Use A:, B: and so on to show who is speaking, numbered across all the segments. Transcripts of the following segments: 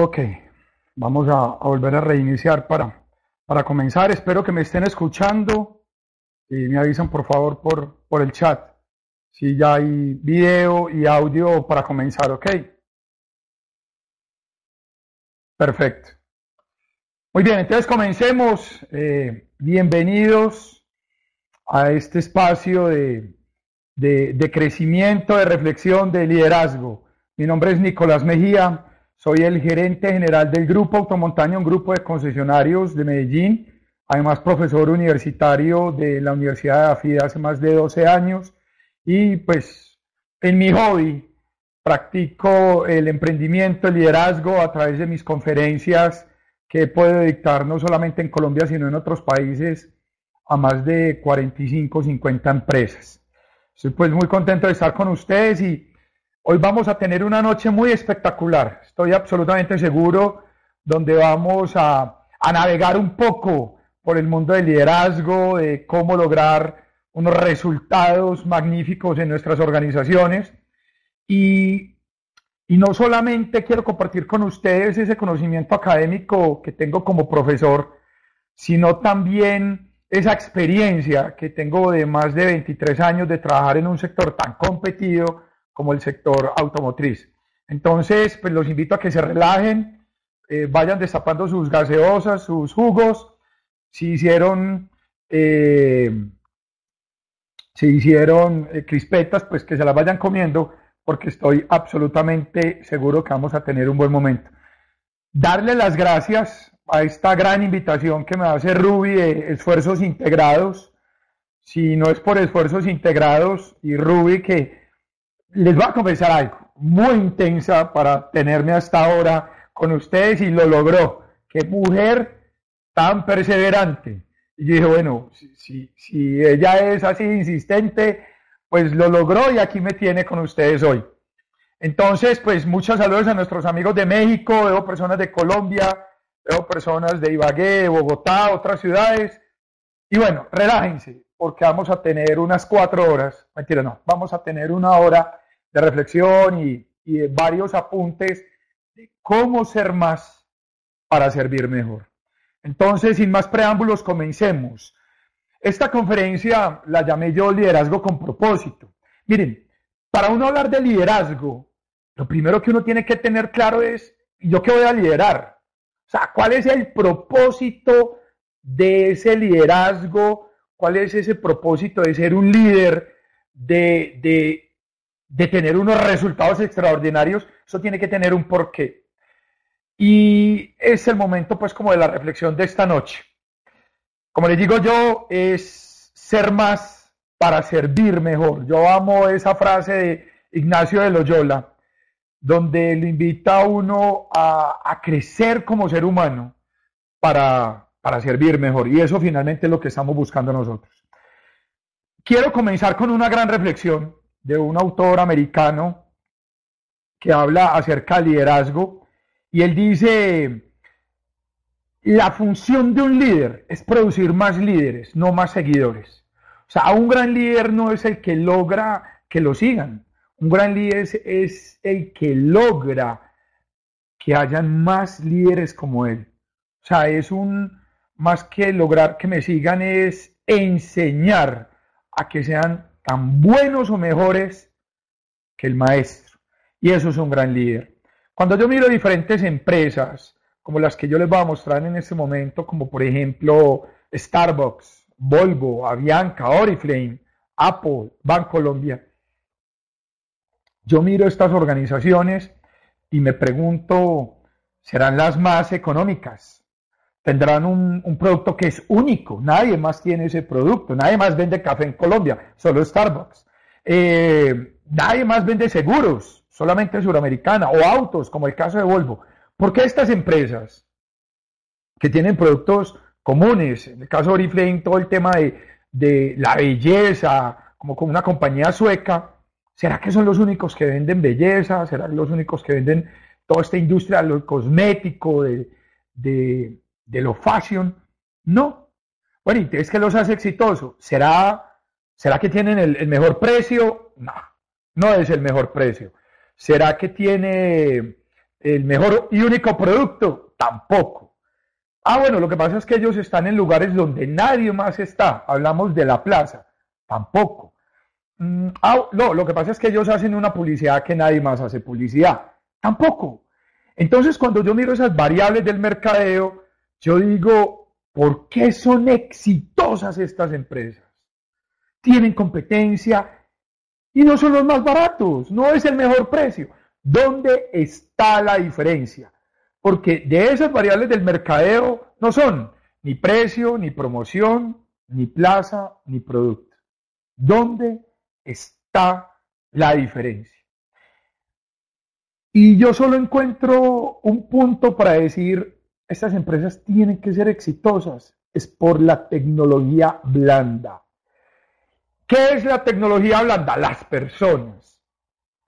A: Ok, vamos a, volver a reiniciar para, para comenzar. Espero que me estén escuchando y me avisan por favor por, por el chat si ya hay video y audio para comenzar, ¿ok? Perfecto. Muy bien, entonces comencemos. Eh, bienvenidos a este espacio de, de crecimiento, de reflexión, de liderazgo. Mi nombre es Nicolás Mejía. Soy el gerente general del Grupo Automontaña, un grupo de concesionarios de Medellín, además profesor universitario de la Universidad de AFIDA hace más de 12 años y pues en mi hobby practico el emprendimiento, el liderazgo a través de mis conferencias que puedo dictar no solamente en Colombia sino en otros países a más de 45, 50 empresas. Estoy pues muy contento de estar con ustedes y Hoy vamos a tener una noche muy espectacular, estoy absolutamente seguro, donde vamos a, navegar un poco por el mundo del liderazgo, de cómo lograr unos resultados magníficos en nuestras organizaciones. Y, y no solamente quiero compartir con ustedes ese conocimiento académico que tengo como profesor, sino también esa experiencia que tengo de más de 23 años de trabajar en un sector tan competido como el sector automotriz. Entonces, pues los invito a que se relajen, eh, vayan destapando sus gaseosas, sus jugos, si hicieron, eh, si hicieron eh, crispetas, pues que se las vayan comiendo, porque estoy absolutamente seguro que vamos a tener un buen momento. Darle las gracias a esta gran invitación que me hace Ruby de Esfuerzos Integrados. Si no es por Esfuerzos Integrados y Ruby que les voy a confesar algo muy intensa para tenerme hasta ahora con ustedes y lo logró. Qué mujer tan perseverante. Y yo dije, bueno, si, si ella es así insistente, pues lo logró y aquí me tiene con ustedes hoy. Entonces, pues muchos saludos a nuestros amigos de México, veo personas de Colombia, veo personas de Ibagué, Bogotá, otras ciudades. Y bueno, relájense, porque vamos a tener unas cuatro horas, mentira, no, vamos a tener una hora de reflexión y, de varios apuntes de cómo ser más para servir mejor. Entonces, sin más preámbulos, comencemos. Esta conferencia la llamé yo liderazgo con propósito. Miren, para uno hablar de liderazgo, lo primero que uno tiene que tener claro es, ¿yo qué voy a liderar? O sea, ¿cuál es el propósito de ese liderazgo? ¿Cuál es ese propósito de ser un líder? De, de de tener unos resultados extraordinarios, eso tiene que tener un porqué. Y es el momento pues como de la reflexión de esta noche. Como les digo yo, es ser más para servir mejor. Yo amo esa frase de Ignacio de Loyola, donde le invita a uno a, crecer como ser humano para, para servir mejor. Y eso finalmente es lo que estamos buscando nosotros. Quiero comenzar con una gran reflexión de un autor americano que habla acerca del liderazgo y él dice, la función de un líder es producir más líderes, no más seguidores. O sea, un gran líder no es el que logra que lo sigan, un gran líder es, el que logra que hayan más líderes como él. O sea, es un, más que lograr que me sigan, es enseñar a que sean tan buenos o mejores que el maestro. Y eso es un gran líder. Cuando yo miro diferentes empresas, como las que yo les voy a mostrar en este momento, como por ejemplo Starbucks, Volvo, Avianca, Oriflame, Apple, Colombia, yo miro estas organizaciones y me pregunto, ¿serán las más económicas? Tendrán un, producto que es único, nadie más tiene ese producto, nadie más vende café en Colombia, solo Starbucks. Eh, nadie más vende seguros, solamente Suramericana, o autos, como el caso de Volvo. ¿Por qué estas empresas que tienen productos comunes, en el caso de Oriflame, todo el tema de, de la belleza, como con una compañía sueca, ¿será que son los únicos que venden belleza? ¿Serán los únicos que venden toda esta industria lo cosmético, de, de de lo fashion, no. Bueno, ¿y es que los hace exitosos? ¿Será, ¿Será que tienen el, mejor precio? No, no es el mejor precio. ¿Será que tiene el mejor y único producto, tampoco. Ah, bueno, lo que pasa es que ellos están en lugares donde nadie más está. Hablamos de la plaza, tampoco. Mm, ah, no, lo que pasa es que ellos hacen una publicidad que nadie más hace publicidad, tampoco. Entonces, cuando yo miro esas variables del mercadeo, yo digo, ¿por qué son exitosas estas empresas? Tienen competencia y no son los más baratos, no es el mejor precio. ¿Dónde está la diferencia? Porque de esas variables del mercadeo no son ni precio, ni promoción, ni plaza, ni producto. ¿Dónde está la diferencia? Y yo solo encuentro un punto para decir, estas empresas tienen que ser exitosas, es por la tecnología blanda. ¿Qué es la tecnología blanda? Las personas.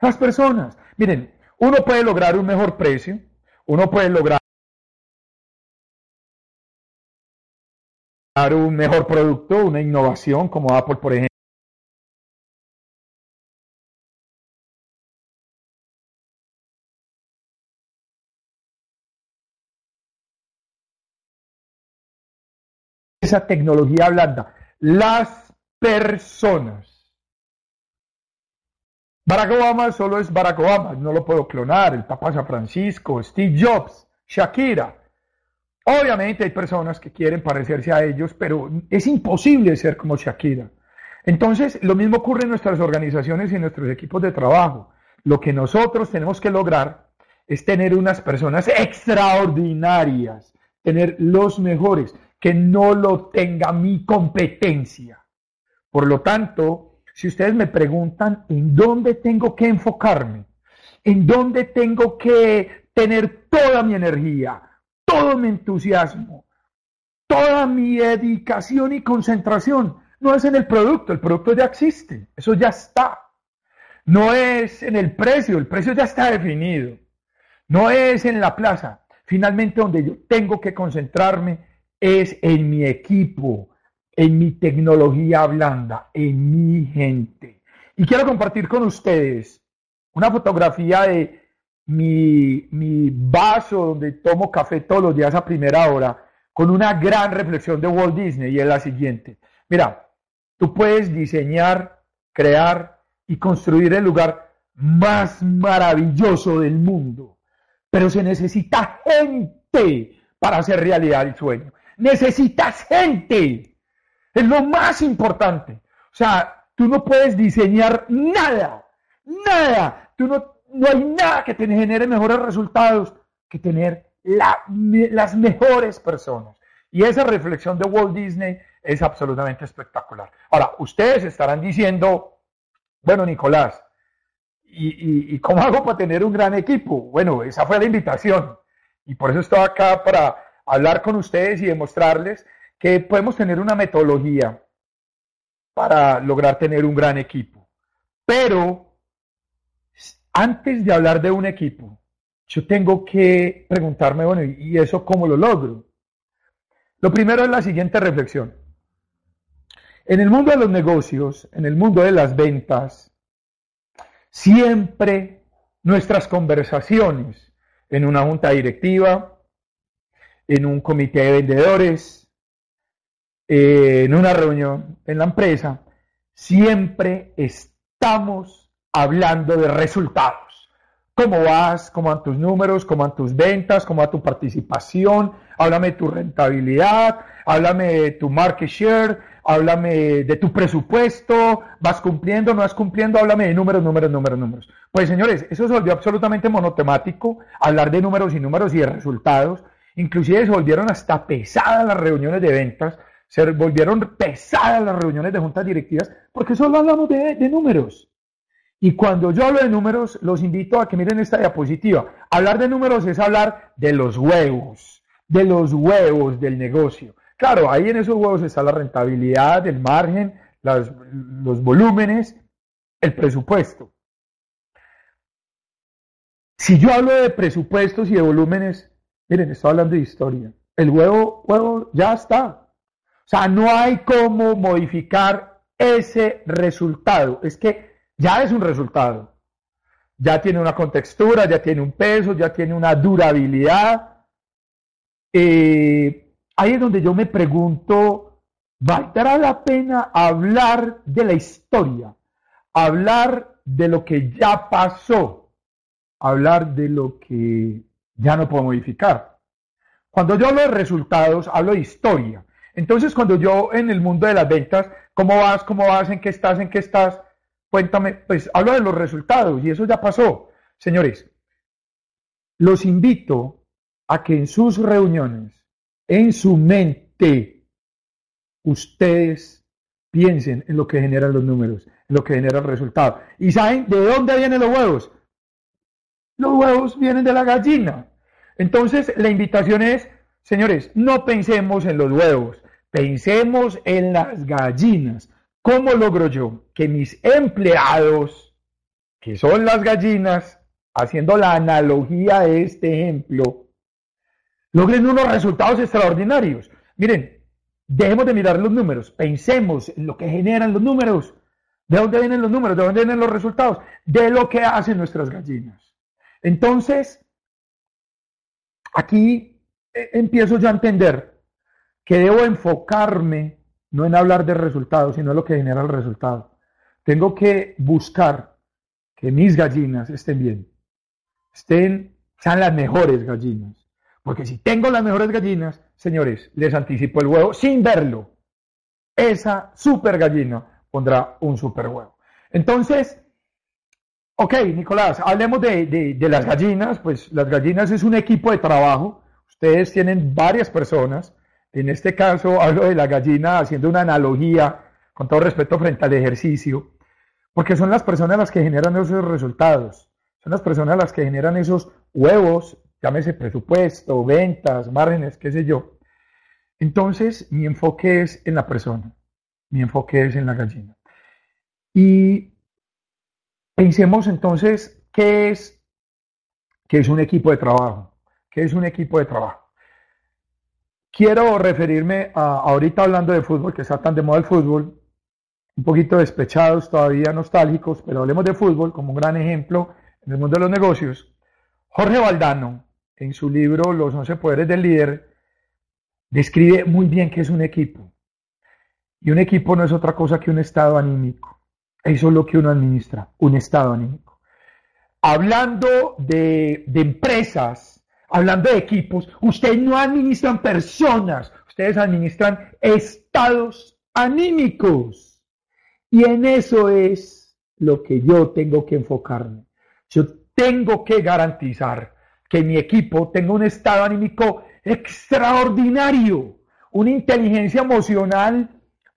A: Las personas. Miren, uno puede lograr un mejor precio, uno puede lograr un mejor producto, una innovación como Apple, por ejemplo. Esa tecnología blanda. Las personas. Barack Obama solo es Barack Obama, no lo puedo clonar, el Papa San Francisco, Steve Jobs, Shakira. Obviamente hay personas que quieren parecerse a ellos, pero es imposible ser como Shakira. Entonces, lo mismo ocurre en nuestras organizaciones y en nuestros equipos de trabajo. Lo que nosotros tenemos que lograr es tener unas personas extraordinarias, tener los mejores, que no lo tenga mi competencia. Por lo tanto, si ustedes me preguntan en dónde tengo que enfocarme, en dónde tengo que tener toda mi energía, todo mi entusiasmo, toda mi dedicación y concentración, no es en el producto, el producto ya existe, eso ya está. No es en el precio, el precio ya está definido. No es en la plaza. Finalmente donde yo tengo que concentrarme es en mi equipo, en mi tecnología blanda, en mi gente. Y quiero compartir con ustedes una fotografía de mi, mi vaso donde tomo café todos los días a primera hora, con una gran reflexión de Walt Disney, y es la siguiente. Mira, tú puedes diseñar, crear y construir el lugar más maravilloso del mundo, pero se necesita gente para hacer realidad el sueño. Necesitas gente. Es lo más importante. O sea, tú no puedes diseñar nada, nada. Tú no, no hay nada que te genere mejores resultados que tener las mejores personas. Y esa reflexión de Walt Disney es absolutamente espectacular. Ahora, ustedes estarán diciendo, bueno, Nicolás, ¿y, y cómo hago para tener un gran equipo? Bueno, esa fue la invitación. Y por eso estoy acá para hablar con ustedes y demostrarles que podemos tener una metodología para lograr tener un gran equipo. Pero antes de hablar de un equipo, yo tengo que preguntarme, bueno, ¿y eso cómo lo logro? Lo primero es la siguiente reflexión. En el mundo de los negocios, en el mundo de las ventas, siempre nuestras conversaciones en una junta directiva, en un comité de vendedores, en una reunión en la empresa, siempre estamos hablando de resultados. ¿Cómo vas? ¿Cómo van tus números? ¿Cómo van tus ventas? ¿Cómo va tu participación? Háblame de tu rentabilidad, háblame de tu market share, háblame de tu presupuesto, vas cumpliendo, no vas cumpliendo, háblame de números, números, números, números. Pues señores, eso se volvió absolutamente monotemático, hablar de números y números y de resultados. Inclusive se volvieron hasta pesadas las reuniones de ventas se volvieron pesadas las reuniones de juntas directivas porque solo hablamos de, números. Y cuando yo hablo de números, los invito a que miren esta diapositiva. Hablar de números es hablar de los huevos, de los huevos del negocio. Claro, ahí en esos huevos está la rentabilidad, el margen, los volúmenes, el presupuesto. Si yo hablo de presupuestos y de volúmenes, miren, estoy hablando de historia. El huevo, huevo ya está. O sea, no hay cómo modificar ese resultado. Es que ya es un resultado. ya tiene una contextura, ya tiene un peso, ya tiene una durabilidad. Eh, ahí es donde yo me pregunto, ¿valdrá la pena hablar de la historia? Hablar de lo que ya pasó, hablar de lo que ya no puedo modificar. Cuando yo hablo de resultados, hablo de historia. Entonces, cuando yo en el mundo de las ventas, ¿cómo vas? ¿Cómo vas? ¿En qué estás? ¿En qué estás? Cuéntame, pues hablo de los resultados y eso ya pasó. Señores, los invito a que en sus reuniones, en su mente, ustedes piensen en lo que generan los números, en lo que genera el resultado. ¿Y saben de dónde vienen los huevos? Los huevos vienen de la gallina. Entonces, la invitación es, señores, no pensemos en los huevos, pensemos en las gallinas. ¿Cómo logro yo que mis empleados, que son las gallinas, haciendo la analogía de este ejemplo, logren unos resultados extraordinarios? Miren, dejemos de mirar los números, pensemos en lo que generan los números. ¿De dónde vienen los números? ¿De dónde vienen los resultados? De lo que hacen nuestras gallinas. Entonces, aquí eh, empiezo yo a entender que debo enfocarme no en hablar de resultados, sino en lo que genera el resultado. Tengo que buscar que mis gallinas estén bien, estén, sean las mejores gallinas. Porque si tengo las mejores gallinas, señores, les anticipo el huevo sin verlo. Esa super gallina pondrá un super huevo. Entonces, ok, Nicolás, hablemos de, de las gallinas. Pues las gallinas es un equipo de trabajo. Ustedes tienen varias personas en este caso hablo de la gallina haciendo una analogía, con todo respeto, frente al ejercicio, porque son las personas las que generan esos resultados, son las personas las que generan esos huevos, llámese presupuesto, ventas, márgenes, qué sé yo. Entonces, mi enfoque es en la persona, mi enfoque es en la gallina. Y pensemos entonces qué es, qué es un equipo de trabajo, qué es un equipo de trabajo. Quiero referirme a ahorita hablando de fútbol, que está tan de moda el fútbol, un poquito despechados, todavía nostálgicos, pero hablemos de fútbol como un gran ejemplo en el mundo de los negocios. Jorge Valdano, en su libro Los 11 Poderes del Líder, describe muy bien qué es un equipo. Y un equipo no es otra cosa que un estado anímico. Eso es lo que uno administra, un estado anímico. Hablando de, de empresas, hablando de equipos, ustedes no administran personas, ustedes administran estados anímicos. Y en eso es lo que yo tengo que enfocarme. Yo tengo que garantizar que mi equipo tenga un estado anímico extraordinario, una inteligencia emocional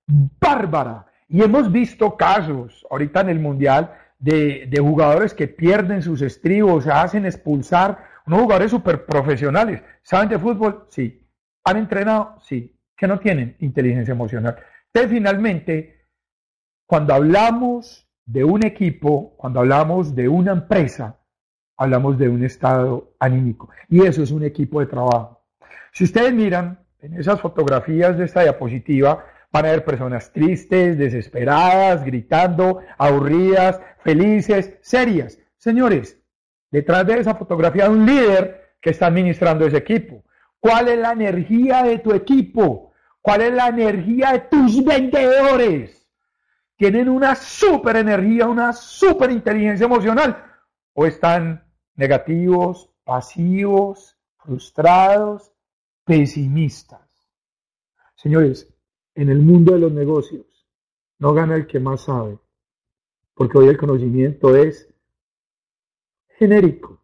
A: bárbara. Y hemos visto casos ahorita en el Mundial de, de jugadores que pierden sus estribos, se hacen expulsar unos jugadores súper profesionales. ¿Saben de fútbol? Sí. ¿Han entrenado? Sí. Que no tienen inteligencia emocional. Entonces, finalmente, cuando hablamos de un equipo, cuando hablamos de una empresa, hablamos de un estado anímico. Y eso es un equipo de trabajo. Si ustedes miran en esas fotografías de esta diapositiva, van a ver personas tristes, desesperadas, gritando, aburridas, felices, serias. Señores, detrás de esa fotografía hay un líder que está administrando ese equipo. ¿Cuál es la energía de tu equipo? ¿Cuál es la energía de tus vendedores? ¿Tienen una super energía, una super inteligencia emocional? ¿O están negativos, pasivos, frustrados, pesimistas? Señores, en el mundo de los negocios no gana el que más sabe, porque hoy el conocimiento es genérico.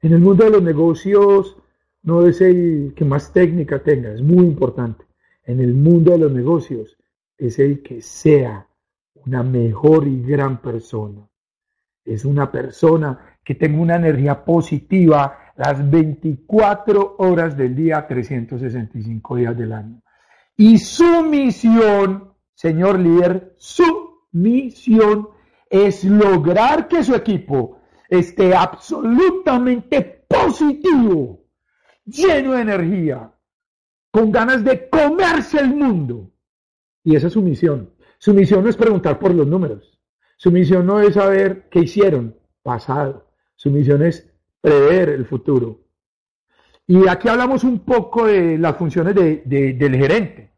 A: En el mundo de los negocios no es el que más técnica tenga, es muy importante. En el mundo de los negocios es el que sea una mejor y gran persona. Es una persona que tenga una energía positiva las 24 horas del día, 365 días del año. Y su misión, señor líder, su misión es lograr que su equipo esté absolutamente positivo, lleno de energía, con ganas de comerse el mundo. Y esa es su misión. Su misión no es preguntar por los números. Su misión no es saber qué hicieron. pasado. Su misión es prever el futuro. Y aquí hablamos un poco de las funciones del gerente.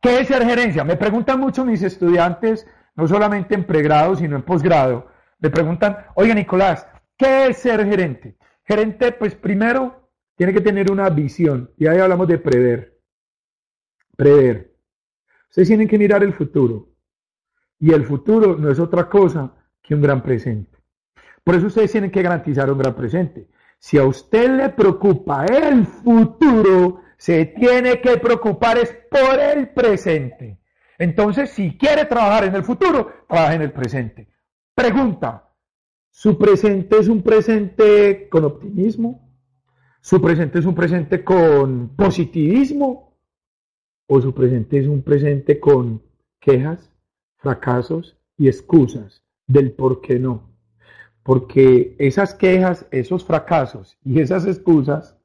A: ¿Qué es ser gerencia? Me preguntan mucho mis estudiantes, no solamente en pregrado, sino en posgrado. Me preguntan, oiga Nicolás, ¿qué es ser gerente? Gerente, pues primero tiene que tener una visión. Y ahí hablamos de prever. Prever. Ustedes tienen que mirar el futuro. Y el futuro no es otra cosa que un gran presente. Por eso ustedes tienen que garantizar un gran presente. Si a usted le preocupa el futuro, se tiene que preocupar es por el presente. Entonces, si quiere trabajar en el futuro, trabaje en el presente. Pregunta, ¿su presente es un presente con optimismo? ¿Su presente es un presente con positivismo? ¿O su presente es un presente con quejas, fracasos y excusas del por qué no? Porque esas quejas, esos fracasos y esas excusas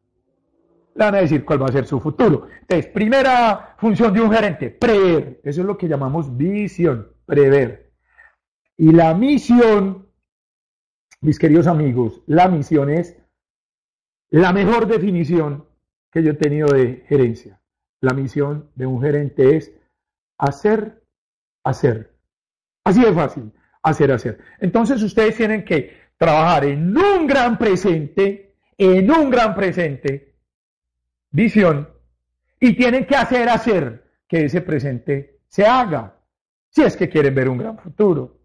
A: le van a decir cuál va a ser su futuro. Entonces, primera función de un gerente, prever. Eso es lo que llamamos visión, prever. Y la misión, mis queridos amigos, la misión es la mejor definición que yo he tenido de gerencia. La misión de un gerente es hacer, hacer. Así de fácil, hacer, hacer. Entonces ustedes tienen que trabajar en un gran presente, en un gran presente, visión y tienen que hacer hacer que ese presente se haga, si es que quieren ver un gran futuro.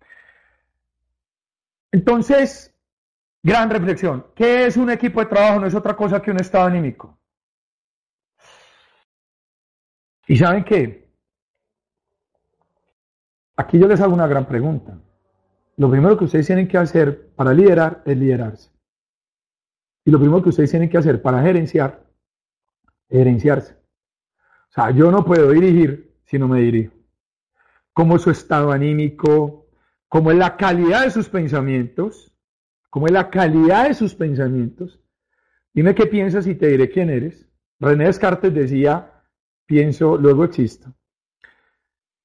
A: Entonces, gran reflexión, ¿qué es un equipo de trabajo? No es otra cosa que un estado anímico. ¿Y saben qué? Aquí yo les hago una gran pregunta. Lo primero que ustedes tienen que hacer para liderar es liderarse. Y lo primero que ustedes tienen que hacer para gerenciar gerenciarse. O sea, yo no puedo dirigir si no me dirijo. Cómo es su estado anímico, cómo es la calidad de sus pensamientos, cómo es la calidad de sus pensamientos. Dime qué piensas y te diré quién eres. René Descartes decía, pienso, luego existo.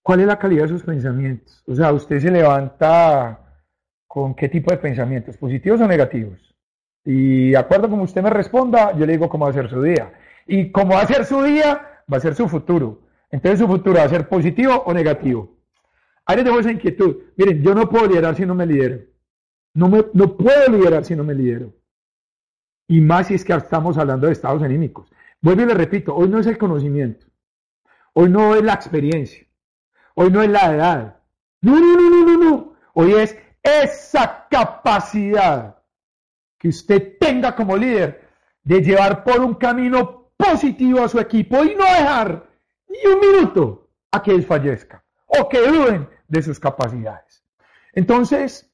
A: ¿Cuál es la calidad de sus pensamientos? O sea, usted se levanta con qué tipo de pensamientos, positivos o negativos. Y de acuerdo como usted me responda, yo le digo cómo va a ser su día. Y como va a ser su día, va a ser su futuro. Entonces su futuro va a ser positivo o negativo. Ahí les dejo esa inquietud. Miren, yo no puedo liderar si no me lidero. No, me, no puedo liderar si no me lidero. Y más si es que estamos hablando de estados anímicos. Vuelvo y le repito, hoy no es el conocimiento. Hoy no es la experiencia. Hoy no es la edad. No, no, no, no, no, no. Hoy es esa capacidad que usted tenga como líder de llevar por un camino positivo a su equipo y no dejar ni un minuto a que desfallezca o que duden de sus capacidades. Entonces,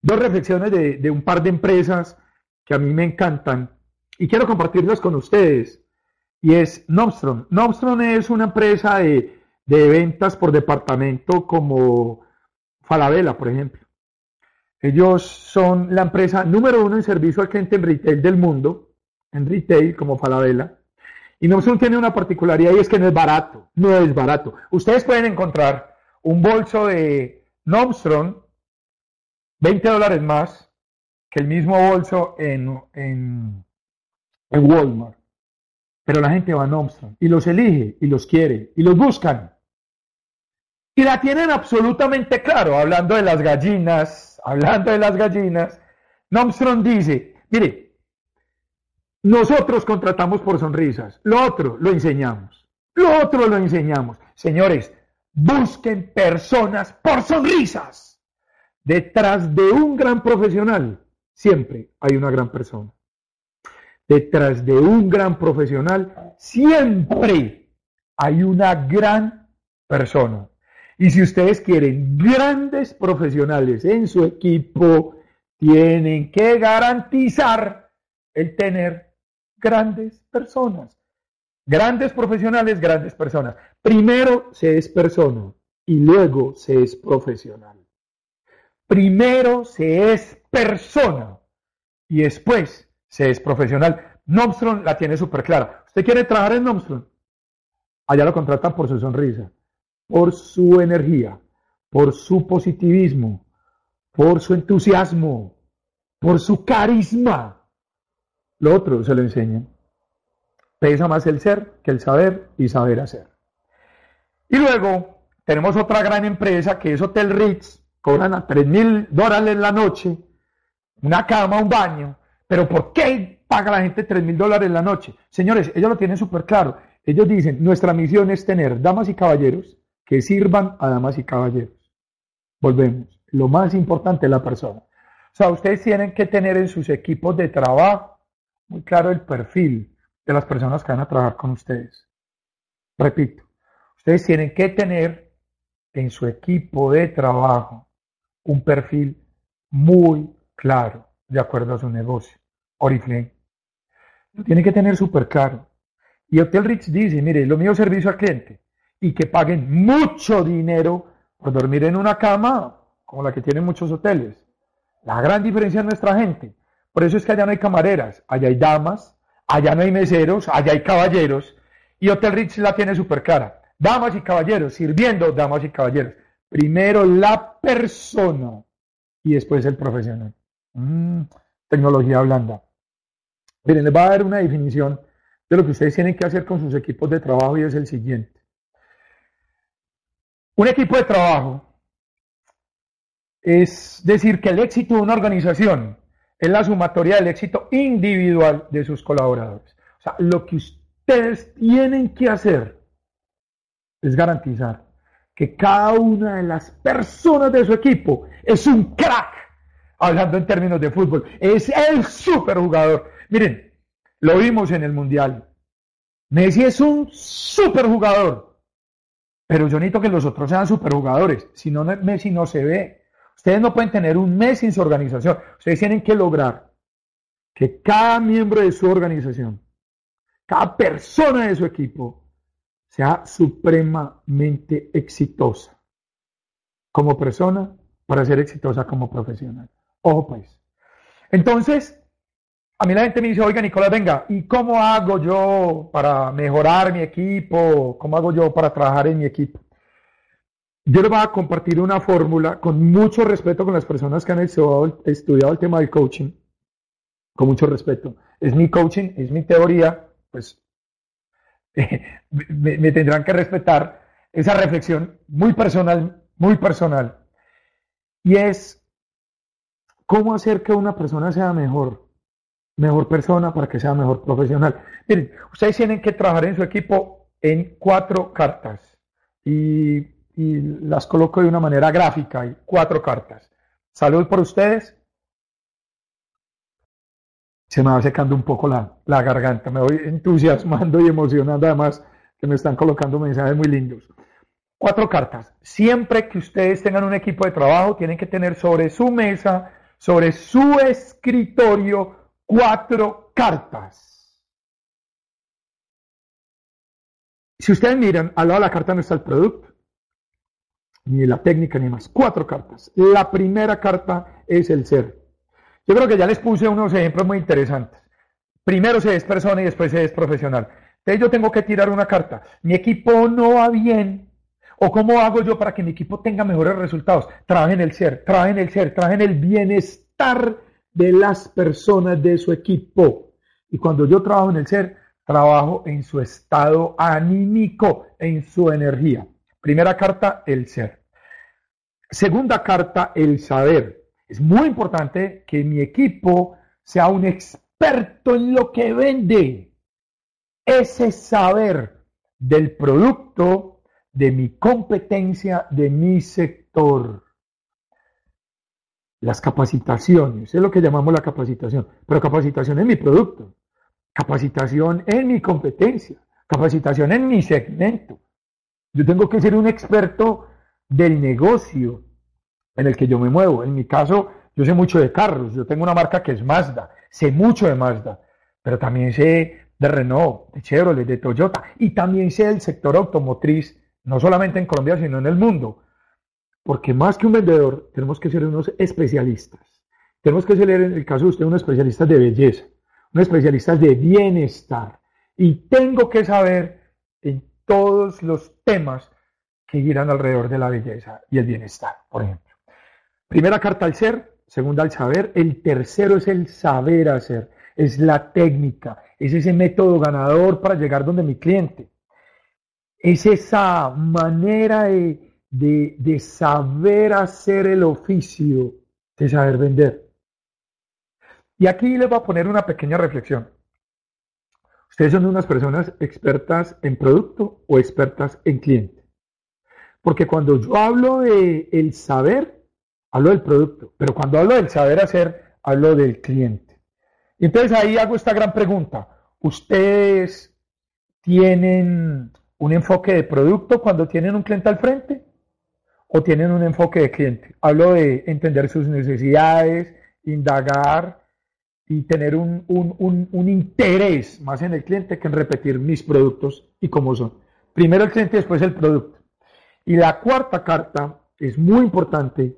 A: dos reflexiones de, un par de empresas que a mí me encantan y quiero compartirlas con ustedes. Y es Nomstron. Nomstron es una empresa de, de ventas por departamento como Falabella, por ejemplo. Ellos son la empresa número uno en servicio al cliente en retail del mundo en retail como Falabella. Y Nomstron tiene una particularidad y es que no es barato, no es barato. Ustedes pueden encontrar un bolso de Nomstron 20 dólares más que el mismo bolso en, en, en Walmart. Pero la gente va a Nomstron y los elige y los quiere y los buscan. Y la tienen absolutamente claro, hablando de las gallinas, hablando de las gallinas. Nomstron dice, mire, nosotros contratamos por sonrisas, lo otro lo enseñamos, lo otro lo enseñamos. Señores, busquen personas por sonrisas. Detrás de un gran profesional siempre hay una gran persona. Detrás de un gran profesional siempre hay una gran persona. Y si ustedes quieren grandes profesionales en su equipo, tienen que garantizar el tener grandes personas. Grandes profesionales, grandes personas. Primero se es persona y luego se es profesional. Primero se es persona y después se es profesional. Nomstron la tiene súper clara. ¿Usted quiere trabajar en Nomstron? Allá lo contratan por su sonrisa, por su energía, por su positivismo, por su entusiasmo, por su carisma. Lo otro se lo enseñan. Pesa más el ser que el saber y saber hacer. Y luego tenemos otra gran empresa que es Hotel Ritz, cobran a 3 mil dólares la noche, una cama, un baño. Pero ¿por qué paga la gente 3 mil dólares la noche? Señores, ellos lo tienen súper claro. Ellos dicen, nuestra misión es tener damas y caballeros que sirvan a damas y caballeros. Volvemos. Lo más importante es la persona. O sea, ustedes tienen que tener en sus equipos de trabajo muy claro el perfil de las personas que van a trabajar con ustedes. Repito, ustedes tienen que tener en su equipo de trabajo un perfil muy claro de acuerdo a su negocio. Oriflame. Lo tiene que tener súper claro. Y Hotel Rich dice, mire, lo mío es servicio al cliente y que paguen mucho dinero por dormir en una cama como la que tienen muchos hoteles. La gran diferencia es nuestra gente. Por eso es que allá no hay camareras, allá hay damas, allá no hay meseros, allá hay caballeros. Y Hotel Rich la tiene súper clara. Damas y caballeros, sirviendo damas y caballeros. Primero la persona y después el profesional. Mm, tecnología blanda. Miren, les voy a dar una definición de lo que ustedes tienen que hacer con sus equipos de trabajo y es el siguiente. Un equipo de trabajo es decir que el éxito de una organización es la sumatoria del éxito individual de sus colaboradores. O sea, lo que ustedes tienen que hacer es garantizar que cada una de las personas de su equipo es un crack, hablando en términos de fútbol, es el superjugador. Miren, lo vimos en el Mundial. Messi es un superjugador. Pero yo necesito que los otros sean superjugadores. Si no, Messi no se ve. Ustedes no pueden tener un mes sin su organización. Ustedes tienen que lograr que cada miembro de su organización, cada persona de su equipo, sea supremamente exitosa como persona para ser exitosa como profesional. Ojo pues. Entonces, a mí la gente me dice, oiga Nicolás, venga, ¿y cómo hago yo para mejorar mi equipo? ¿Cómo hago yo para trabajar en mi equipo? Yo les voy a compartir una fórmula con mucho respeto con las personas que han estudiado, el tema del coaching, con mucho respeto. Es mi coaching, es mi teoría, pues me tendrán que respetar esa reflexión muy personal, muy personal. Y es cómo hacer que una persona sea mejor mejor persona para que sea mejor profesional. Miren, ustedes tienen que trabajar en su equipo en cuatro cartas y, las coloco de una manera gráfica, hay cuatro cartas. Salud por ustedes. Se me va secando un poco la, la garganta, me voy entusiasmando y emocionando además que me están colocando mensajes muy lindos. Cuatro cartas. Siempre que ustedes tengan un equipo de trabajo, tienen que tener sobre su mesa, sobre su escritorio, cuatro cartas. Si ustedes miran, al lado de la carta no está el producto, ni la técnica, ni más. Cuatro cartas. La primera carta es el ser. Yo creo que ya les puse unos ejemplos muy interesantes. Primero se es persona y después se es profesional. Entonces yo tengo que tirar una carta. Mi equipo no va bien. ¿O cómo hago yo para que mi equipo tenga mejores resultados? Trabajen el ser, trabajen el ser, trabajen el bienestar de las personas de su equipo. Y cuando yo trabajo en el ser, trabajo en su estado anímico, en su energía. Primera carta, el ser. Segunda carta, el saber. Es muy importante que mi equipo sea un experto en lo que vende. Ese saber del producto, de mi competencia, de mi sector las capacitaciones, es lo que llamamos la capacitación, pero capacitación en mi producto, capacitación en mi competencia, capacitación en mi segmento. Yo tengo que ser un experto del negocio en el que yo me muevo. En mi caso, yo sé mucho de carros, yo tengo una marca que es Mazda, sé mucho de Mazda, pero también sé de Renault, de Chevrolet, de Toyota y también sé del sector automotriz, no solamente en Colombia, sino en el mundo. Porque más que un vendedor, tenemos que ser unos especialistas. Tenemos que ser, en el caso de usted, un especialista de belleza, un especialista de bienestar. Y tengo que saber en todos los temas que giran alrededor de la belleza y el bienestar, por ejemplo. Primera carta al ser, segunda al saber, el tercero es el saber hacer, es la técnica, es ese método ganador para llegar donde mi cliente. Es esa manera de, de saber hacer el oficio, de saber vender. Y aquí les voy a poner una pequeña reflexión. ¿Ustedes son unas personas expertas en producto o expertas en cliente? Porque cuando yo hablo de el saber, hablo del producto, pero cuando hablo del saber hacer, hablo del cliente. Y entonces ahí hago esta gran pregunta. ¿Ustedes tienen un enfoque de producto cuando tienen un cliente al frente? ¿O tienen un enfoque de cliente? Hablo de entender sus necesidades, indagar, y tener un, interés más en el cliente que en repetir mis productos y cómo son. Primero el cliente, después el producto. Y la cuarta carta es muy importante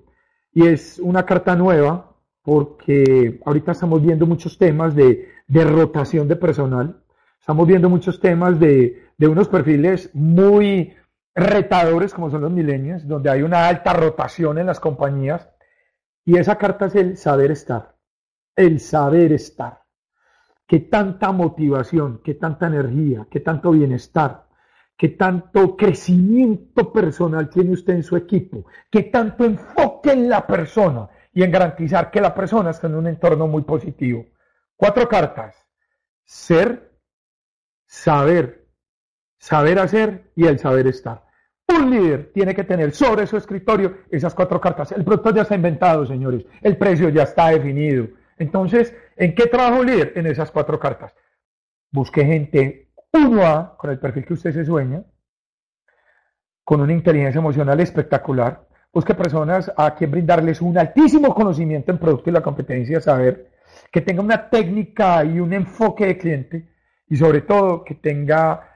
A: y es una carta nueva porque ahorita estamos viendo muchos temas de, rotación de personal, estamos viendo muchos temas de, de unos perfiles muy retadores como son los milenios, donde hay una alta rotación en las compañías y esa carta es el saber estar el saber estar. Qué tanta motivación, qué tanta energía, qué tanto bienestar, qué tanto crecimiento personal tiene usted en su equipo, qué tanto enfoque en la persona y en garantizar que la persona está en un entorno muy positivo. Cuatro cartas. Ser, saber, saber hacer y el saber estar. Un líder tiene que tener sobre su escritorio esas cuatro cartas. El producto ya está inventado, señores. El precio ya está definido. Entonces, ¿en qué trabajo líder? En esas cuatro cartas. Busque gente 1A con el perfil que usted se sueña, con una inteligencia emocional espectacular. Busque personas a quien brindarles un altísimo conocimiento en producto y la competencia, saber que tenga una técnica y un enfoque de cliente y sobre todo que tenga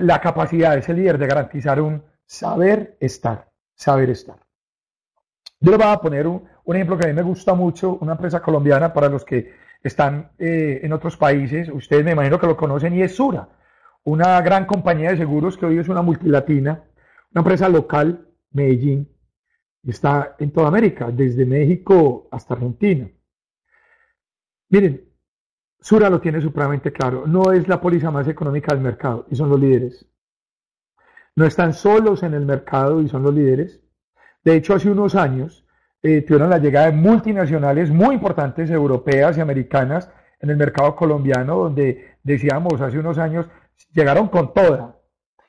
A: la capacidad de ese líder de garantizar un saber estar, saber estar. Yo le voy a poner un, ejemplo que a mí me gusta mucho, una empresa colombiana para los que están eh, en otros países, ustedes me imagino que lo conocen y es Sura, una gran compañía de seguros que hoy es una multilatina, una empresa local, Medellín, está en toda América, desde México hasta Argentina. Miren, Sura lo tiene supremamente claro, no es la póliza más económica del mercado y son los líderes. No están solos en el mercado y son los líderes. De hecho, hace unos años eh, tuvieron la llegada de multinacionales muy importantes, europeas y americanas, en el mercado colombiano, donde decíamos hace unos años, llegaron con toda.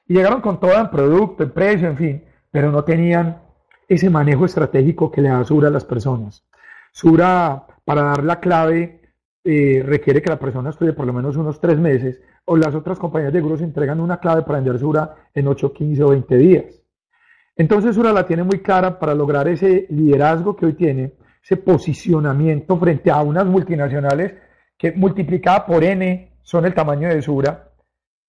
A: Y llegaron con toda en producto, en precio, en fin, pero no tenían ese manejo estratégico que le da Sura a las personas. Sura, para dar la clave, eh, requiere que la persona estudie por lo menos unos tres meses, o las otras compañías de seguros entregan una clave para vender Sura en 8, 15 o 20 días. Entonces Sura la tiene muy clara para lograr ese liderazgo que hoy tiene, ese posicionamiento frente a unas multinacionales que multiplicada por N son el tamaño de Sura,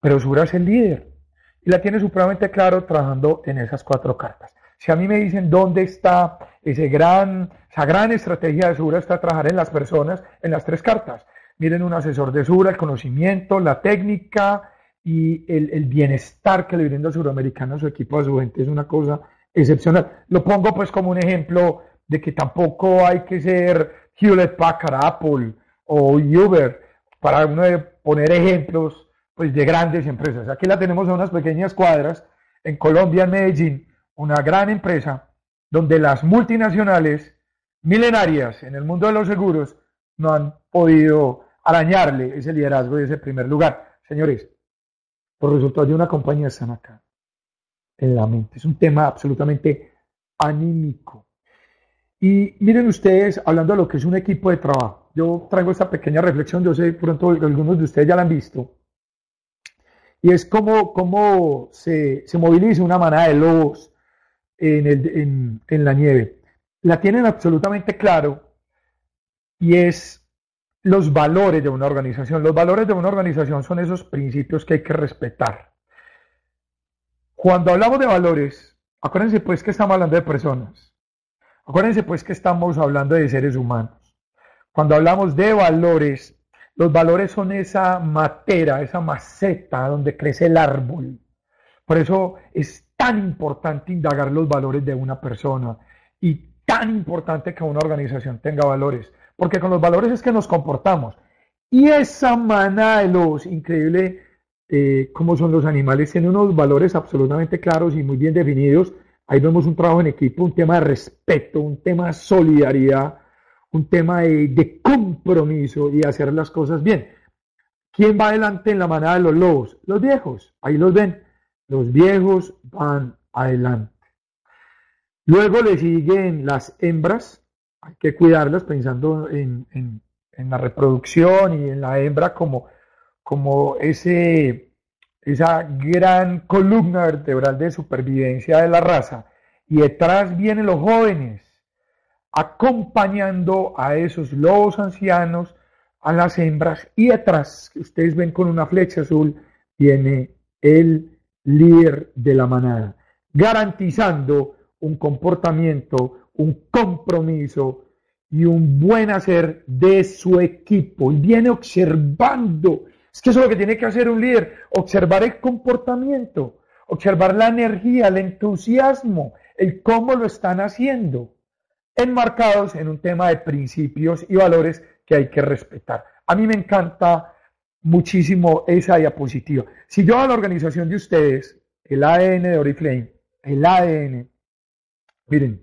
A: pero Sura es el líder y la tiene supremamente claro trabajando en esas cuatro cartas. Si a mí me dicen dónde está ese gran, esa gran estrategia de Sura, está trabajar en las personas, en las tres cartas. Miren un asesor de Sura, el conocimiento, la técnica, y el, bienestar que le brinda el suramericano a su equipo, a su gente, es una cosa excepcional. Lo pongo pues como un ejemplo de que tampoco hay que ser Hewlett Packard, Apple o Uber para uno poner ejemplos pues de grandes empresas. Aquí la tenemos en unas pequeñas cuadras en Colombia, en Medellín, una gran empresa donde las multinacionales milenarias en el mundo de los seguros no han podido arañarle ese liderazgo y ese primer lugar. Señores, los resultados de una compañía están acá, en la mente. Es un tema absolutamente anímico. Y miren ustedes, hablando de lo que es un equipo de trabajo, yo traigo esta pequeña reflexión, yo sé pronto algunos de ustedes ya la han visto, y es cómo, cómo se, moviliza una manada de lobos en, la nieve. La tienen absolutamente claro y es los valores de una organización. Los valores de una organización son esos principios que hay que respetar. Cuando hablamos de valores, acuérdense pues que estamos hablando de personas. Acuérdense pues que estamos hablando de seres humanos. Cuando hablamos de valores, los valores son esa matera, esa maceta donde crece el árbol. Por eso es tan importante indagar los valores de una persona y tan importante que una organización tenga valores, porque con los valores es que nos comportamos. Y esa manada de lobos, increíble eh, como son los animales, tiene unos valores absolutamente claros y muy bien definidos. Ahí vemos un trabajo en equipo, un tema de respeto, un tema de solidaridad, un tema de, de compromiso y hacer las cosas bien. ¿Quién va adelante en la manada de los lobos? Los viejos. Ahí los ven. Los viejos van adelante. Luego le siguen las hembras, hay que cuidarlas pensando en, la reproducción y en la hembra como, como ese, esa gran columna vertebral de supervivencia de la raza. Y detrás vienen los jóvenes, acompañando a esos lobos ancianos, a las hembras, y detrás, que ustedes ven con una flecha azul, viene el líder de la manada, garantizando un comportamiento, un compromiso y un buen hacer de su equipo. Y viene observando. Es que eso es lo que tiene que hacer un líder, observar el comportamiento, observar la energía, el entusiasmo, el cómo lo están haciendo, enmarcados en un tema de principios y valores que hay que respetar. A mí me encanta muchísimo esa diapositiva. Si yo a la organización de ustedes, el ADN de Oriflame, el ADN Miren,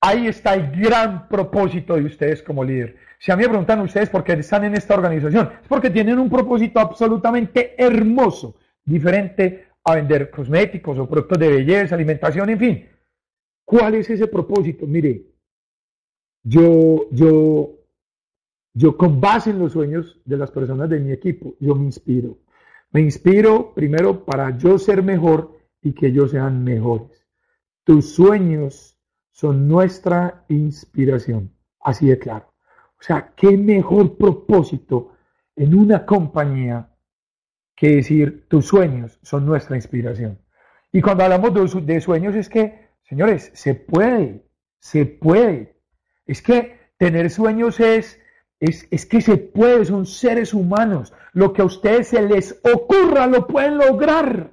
A: ahí está el gran propósito de ustedes como líder. Si a mí me preguntan ustedes por qué están en esta organización, es porque tienen un propósito absolutamente hermoso, diferente a vender cosméticos o productos de belleza, alimentación, en fin. ¿Cuál es ese propósito? Mire, yo, yo, yo con base en los sueños de las personas de mi equipo, yo me inspiro. Me inspiro primero para yo ser mejor y que ellos sean mejores. Tus sueños son nuestra inspiración. Así de claro. O sea, qué mejor propósito en una compañía que decir tus sueños son nuestra inspiración. Y cuando hablamos de, sueños es que, señores, se puede, se puede. Es que tener sueños es, es, es que se puede, son seres humanos. Lo que a ustedes se les ocurra lo pueden lograr.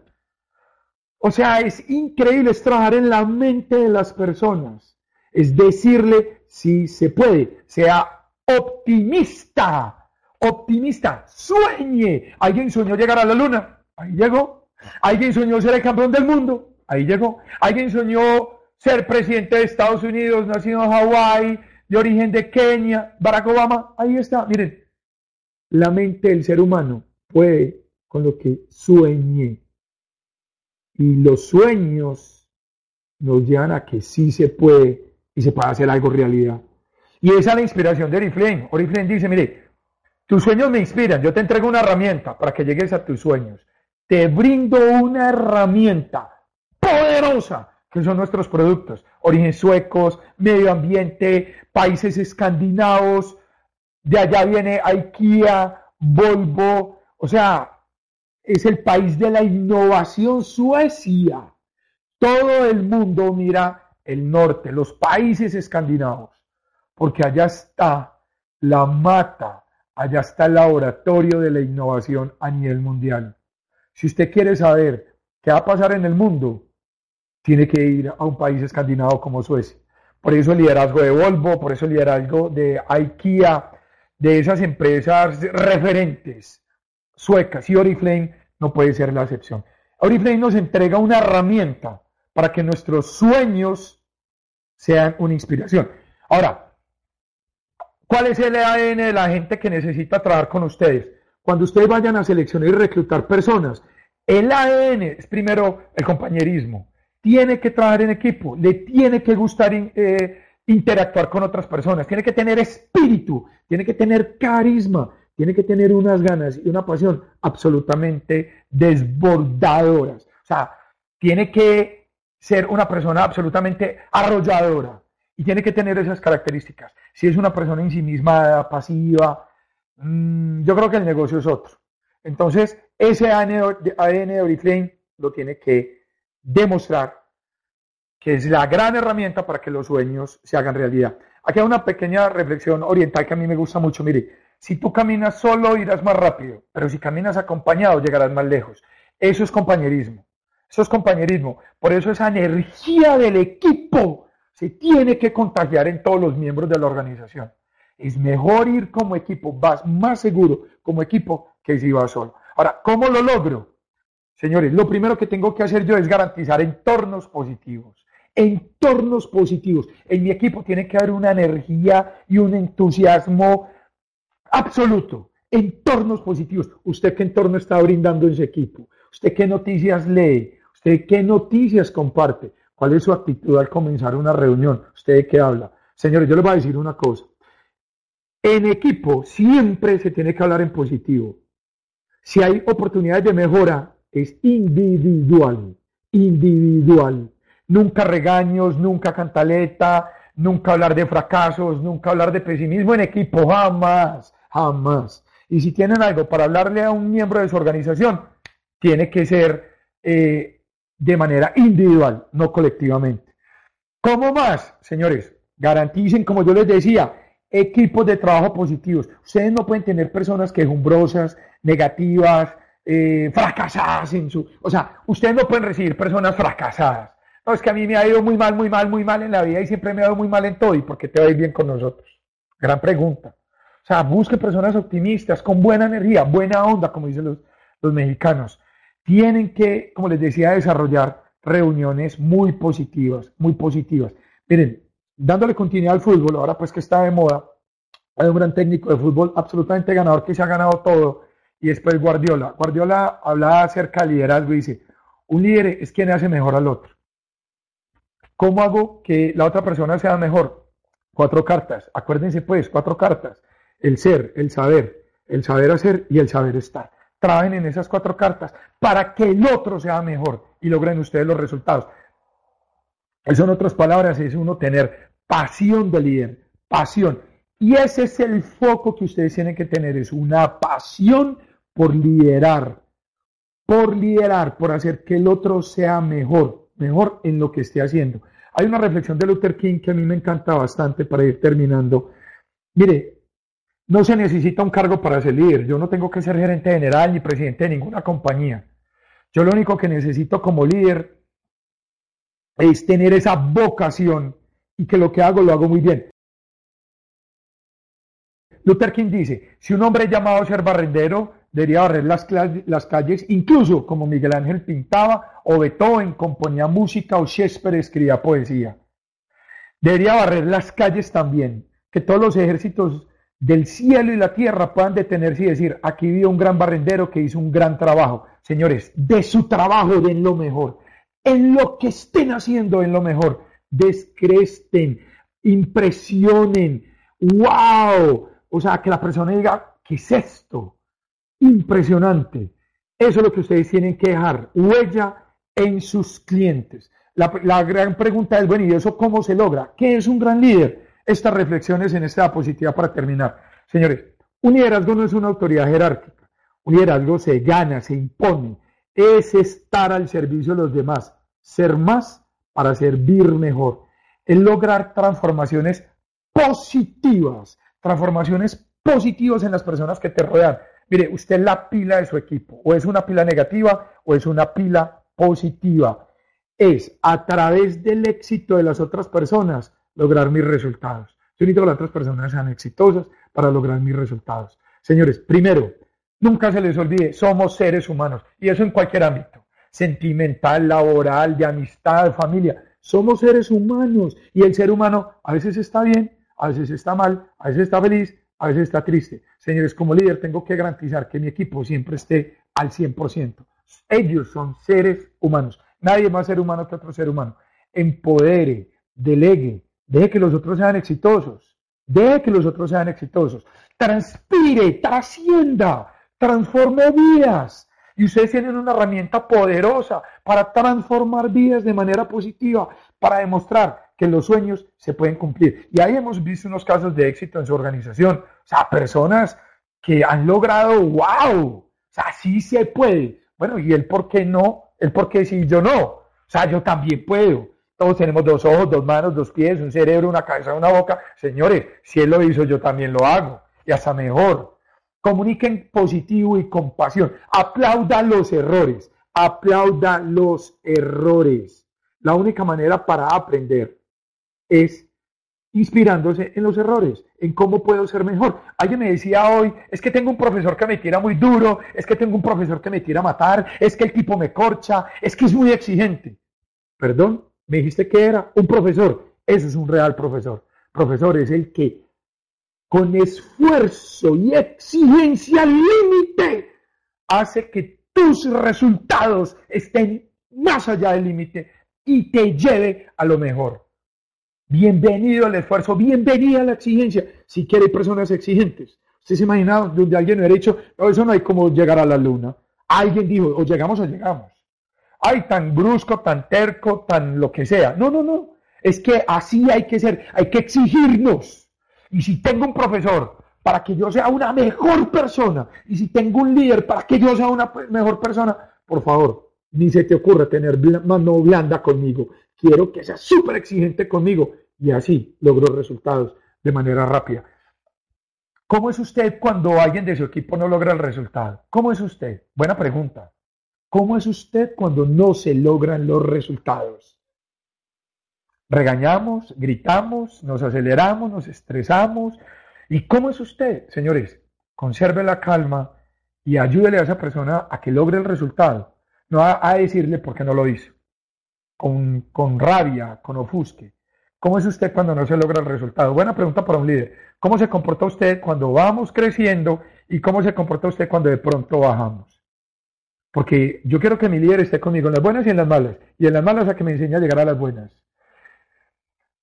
A: O sea, es increíble, es trabajar en la mente de las personas. Es decirle si se puede, sea optimista, optimista, sueñe. ¿Alguien soñó llegar a la luna? Ahí llegó. ¿Alguien soñó ser el campeón del mundo? Ahí llegó. ¿Alguien soñó ser presidente de Estados Unidos, nacido en Hawái, de origen de Kenia, Barack Obama? Ahí está. Miren, la mente del ser humano puede con lo que sueñe. Y los sueños nos llevan a que sí se puede y se puede hacer algo realidad. Y esa es la inspiración de Oriflame. Oriflame dice, mire, tus sueños me inspiran, yo te entrego una herramienta para que llegues a tus sueños. Te brindo una herramienta poderosa, que son nuestros productos. Origen suecos, medio ambiente, países escandinavos, de allá viene IKEA, Volvo, o sea, es el país de la innovación Suecia. Todo el mundo mira el norte, los países escandinavos, porque allá está la mata, allá está el laboratorio de la innovación a nivel mundial. Si usted quiere saber qué va a pasar en el mundo, tiene que ir a un país escandinavo como Suecia. Por eso el liderazgo de Volvo, por eso el liderazgo de IKEA, de esas empresas referentes suecas y Oriflame no puede ser la excepción. Oriflame nos entrega una herramienta para que nuestros sueños sean una inspiración. Ahora, ¿cuál es el ADN de la gente que necesita trabajar con ustedes? Cuando ustedes vayan a seleccionar y reclutar personas, el ADN es primero el compañerismo. Tiene que trabajar en equipo, le tiene que gustar eh, interactuar con otras personas, tiene que tener espíritu, tiene que tener carisma, tiene que tener unas ganas y una pasión absolutamente desbordadoras. O sea, tiene que ser una persona absolutamente arrolladora y tiene que tener esas características. Si es una persona ensimismada, pasiva, mm, yo creo que el negocio es otro. Entonces, ese ADN de Oriflame lo tiene que demostrar que es la gran herramienta para que los sueños se hagan realidad. Aquí hay una pequeña reflexión oriental que a mí me gusta mucho. Mire, si tú caminas solo irás más rápido, pero si caminas acompañado llegarás más lejos. Eso es compañerismo. Eso es compañerismo. Por eso esa energía del equipo se tiene que contagiar en todos los miembros de la organización. Es mejor ir como equipo, vas más seguro como equipo que si vas solo. Ahora, ¿cómo lo logro? Señores, lo primero que tengo que hacer yo es garantizar entornos positivos. Entornos positivos. En mi equipo tiene que haber una energía y un entusiasmo absoluto. Entornos positivos. ¿Usted qué entorno está brindando en su equipo? ¿Usted qué noticias lee? ¿Usted qué noticias comparte? ¿Cuál es su actitud al comenzar una reunión? ¿Usted de qué habla? Señores, yo les voy a decir una cosa. En equipo siempre se tiene que hablar en positivo. Si hay oportunidades de mejora, es individual, individual. Nunca regaños, nunca cantaleta, nunca hablar de fracasos, nunca hablar de pesimismo en equipo, jamás, jamás. Y si tienen algo para hablarle a un miembro de su organización, tiene que ser eh, de manera individual, no colectivamente. ¿Cómo más, señores? Garanticen, como yo les decía, equipos de trabajo positivos. Ustedes no pueden tener personas quejumbrosas, negativas, eh, fracasadas en su... O sea, ustedes no pueden recibir personas fracasadas. No, es que a mí me ha ido muy mal, muy mal, muy mal en la vida y siempre me ha ido muy mal en todo. ¿Y por qué te va a ir bien con nosotros? Gran pregunta. O sea, busque personas optimistas, con buena energía, buena onda, como dicen los, los mexicanos. Tienen que, como les decía, desarrollar reuniones muy positivas, muy positivas. Miren, dándole continuidad al fútbol, ahora pues que está de moda, hay un gran técnico de fútbol absolutamente ganador que se ha ganado todo, y después Guardiola. Guardiola hablaba acerca de liderazgo y dice, un líder es quien hace mejor al otro. ¿Cómo hago que la otra persona sea mejor? Cuatro cartas, acuérdense pues, cuatro cartas. El ser, el saber, el saber hacer y el saber estar. Trabajen en esas cuatro cartas para que el otro sea mejor y logren ustedes los resultados. Eso en otras palabras es uno tener pasión de líder, pasión. Y ese es el foco que ustedes tienen que tener, es una pasión por liderar, por liderar, por hacer que el otro sea mejor, mejor en lo que esté haciendo. Hay una reflexión de Luther King que a mí me encanta bastante para ir terminando. Mire, no se necesita un cargo para ser líder. Yo no tengo que ser gerente general ni presidente de ninguna compañía. Yo lo único que necesito como líder es tener esa vocación y que lo que hago lo hago muy bien. Luther King dice, si un hombre es llamado a ser barrendero, debería barrer las, calles, incluso como Miguel Ángel pintaba, o Beethoven componía música, o Shakespeare escribía poesía. Debería barrer las calles también, que todos los ejércitos del cielo y la tierra puedan detenerse y decir, aquí vive un gran barrendero que hizo un gran trabajo. Señores, de su trabajo den lo mejor en lo que estén haciendo en lo mejor. Descresten, impresionen, wow. O sea, que la persona diga, ¿qué es esto? Impresionante. Eso es lo que ustedes tienen que dejar, huella en sus clientes. La, gran pregunta es, bueno, ¿y eso cómo se logra? ¿Qué es un gran líder? Estas reflexiones en esta diapositiva para terminar. Señores, un liderazgo no es una autoridad jerárquica. Un liderazgo se gana, se impone, es estar al servicio de los demás, ser más para servir mejor, es lograr transformaciones positivas, transformaciones positivas en las personas que te rodean. Mire, usted es la pila de su equipo, o es una pila negativa o es una pila positiva. Es a través del éxito de las otras personas lograr mis resultados. Yo necesito que las otras personas sean exitosas para lograr mis resultados. Señores, primero, Nunca se les olvide, somos seres humanos y eso en cualquier ámbito, sentimental, laboral, de amistad, familia. Somos seres humanos y el ser humano a veces está bien, a veces está mal, a veces está feliz, a veces está triste. Señores, como líder tengo que garantizar que mi equipo siempre esté al 100%. Ellos son seres humanos. Nadie más ser humano que otro ser humano. Empodere, delegue, deje que los otros sean exitosos. Deje que los otros sean exitosos. Transpire, trascienda transforme vidas. Y ustedes tienen una herramienta poderosa para transformar vidas de manera positiva, para demostrar que los sueños se pueden cumplir. Y ahí hemos visto unos casos de éxito en su organización. O sea, personas que han logrado, wow, o sea, sí se puede. Bueno, ¿y el por qué no? El por qué sí, yo no. O sea, yo también puedo. Todos tenemos dos ojos, dos manos, dos pies, un cerebro, una cabeza, una boca. Señores, si él lo hizo, yo también lo hago. Y hasta mejor. Comuniquen positivo y compasión. Aplauda los errores. Aplauda los errores. La única manera para aprender es inspirándose en los errores, en cómo puedo ser mejor. Alguien me decía hoy, es que tengo un profesor que me tira muy duro, es que tengo un profesor que me tira a matar, es que el tipo me corcha, es que es muy exigente. Perdón, me dijiste que era un profesor. Eso es un real profesor. Profesor es el que con esfuerzo y exigencia límite hace que tus resultados estén más allá del límite y te lleve a lo mejor. Bienvenido al esfuerzo, bienvenida a la exigencia. Si quiere personas exigentes. ¿Usted se imagina donde alguien hubiera dicho, no, eso no hay como llegar a la luna? Alguien dijo, o llegamos o llegamos. Ay, tan brusco, tan terco, tan lo que sea. No, no, no. Es que así hay que ser, hay que exigirnos. Y si tengo un profesor para que yo sea una mejor persona, y si tengo un líder para que yo sea una mejor persona, por favor, ni se te ocurra tener mano blanda conmigo. Quiero que seas súper exigente conmigo y así logro resultados de manera rápida. ¿Cómo es usted cuando alguien de su equipo no logra el resultado? ¿Cómo es usted? Buena pregunta. ¿Cómo es usted cuando no se logran los resultados? Regañamos, gritamos, nos aceleramos, nos estresamos. ¿Y cómo es usted? Señores, conserve la calma y ayúdele a esa persona a que logre el resultado. No a, decirle por qué no lo hizo. Con, con rabia, con ofusque. ¿Cómo es usted cuando no se logra el resultado? Buena pregunta para un líder. ¿Cómo se comporta usted cuando vamos creciendo y cómo se comporta usted cuando de pronto bajamos? Porque yo quiero que mi líder esté conmigo en las buenas y en las malas. Y en las malas a que me enseñe a llegar a las buenas.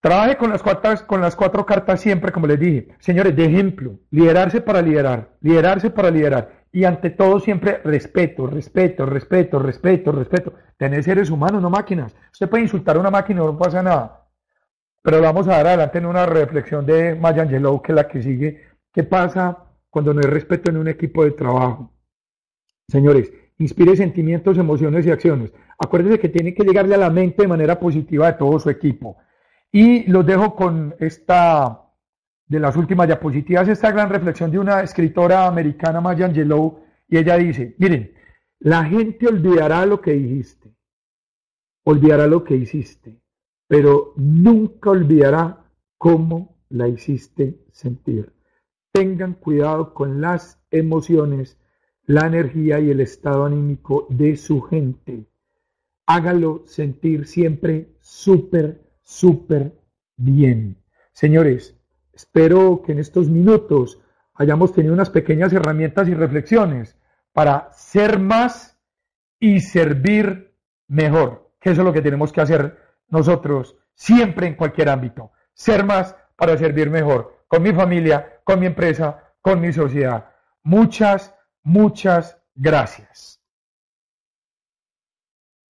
A: Trabaje con las, cuatro, con las cuatro cartas siempre, como les dije. Señores, de ejemplo, liderarse para liderar, liderarse para liderar. Y ante todo siempre respeto, respeto, respeto, respeto, respeto. Tener seres humanos, no máquinas. Usted puede insultar a una máquina, no pasa nada. Pero vamos a dar adelante en una reflexión de Maya Angelou, que es la que sigue. ¿Qué pasa cuando no hay respeto en un equipo de trabajo? Señores, inspire sentimientos, emociones y acciones. Acuérdense que tiene que llegarle a la mente de manera positiva de todo su equipo. Y los dejo con esta, de las últimas diapositivas, esta gran reflexión de una escritora americana, Maya Angelou, y ella dice, miren, la gente olvidará lo que dijiste, olvidará lo que hiciste, pero nunca olvidará cómo la hiciste sentir. Tengan cuidado con las emociones, la energía y el estado anímico de su gente. Hágalo sentir siempre súper súper bien. Señores, espero que en estos minutos hayamos tenido unas pequeñas herramientas y reflexiones para ser más y servir mejor, que eso es lo que tenemos que hacer nosotros siempre en cualquier ámbito. Ser más para servir mejor, con mi familia, con mi empresa, con mi sociedad. Muchas, muchas gracias.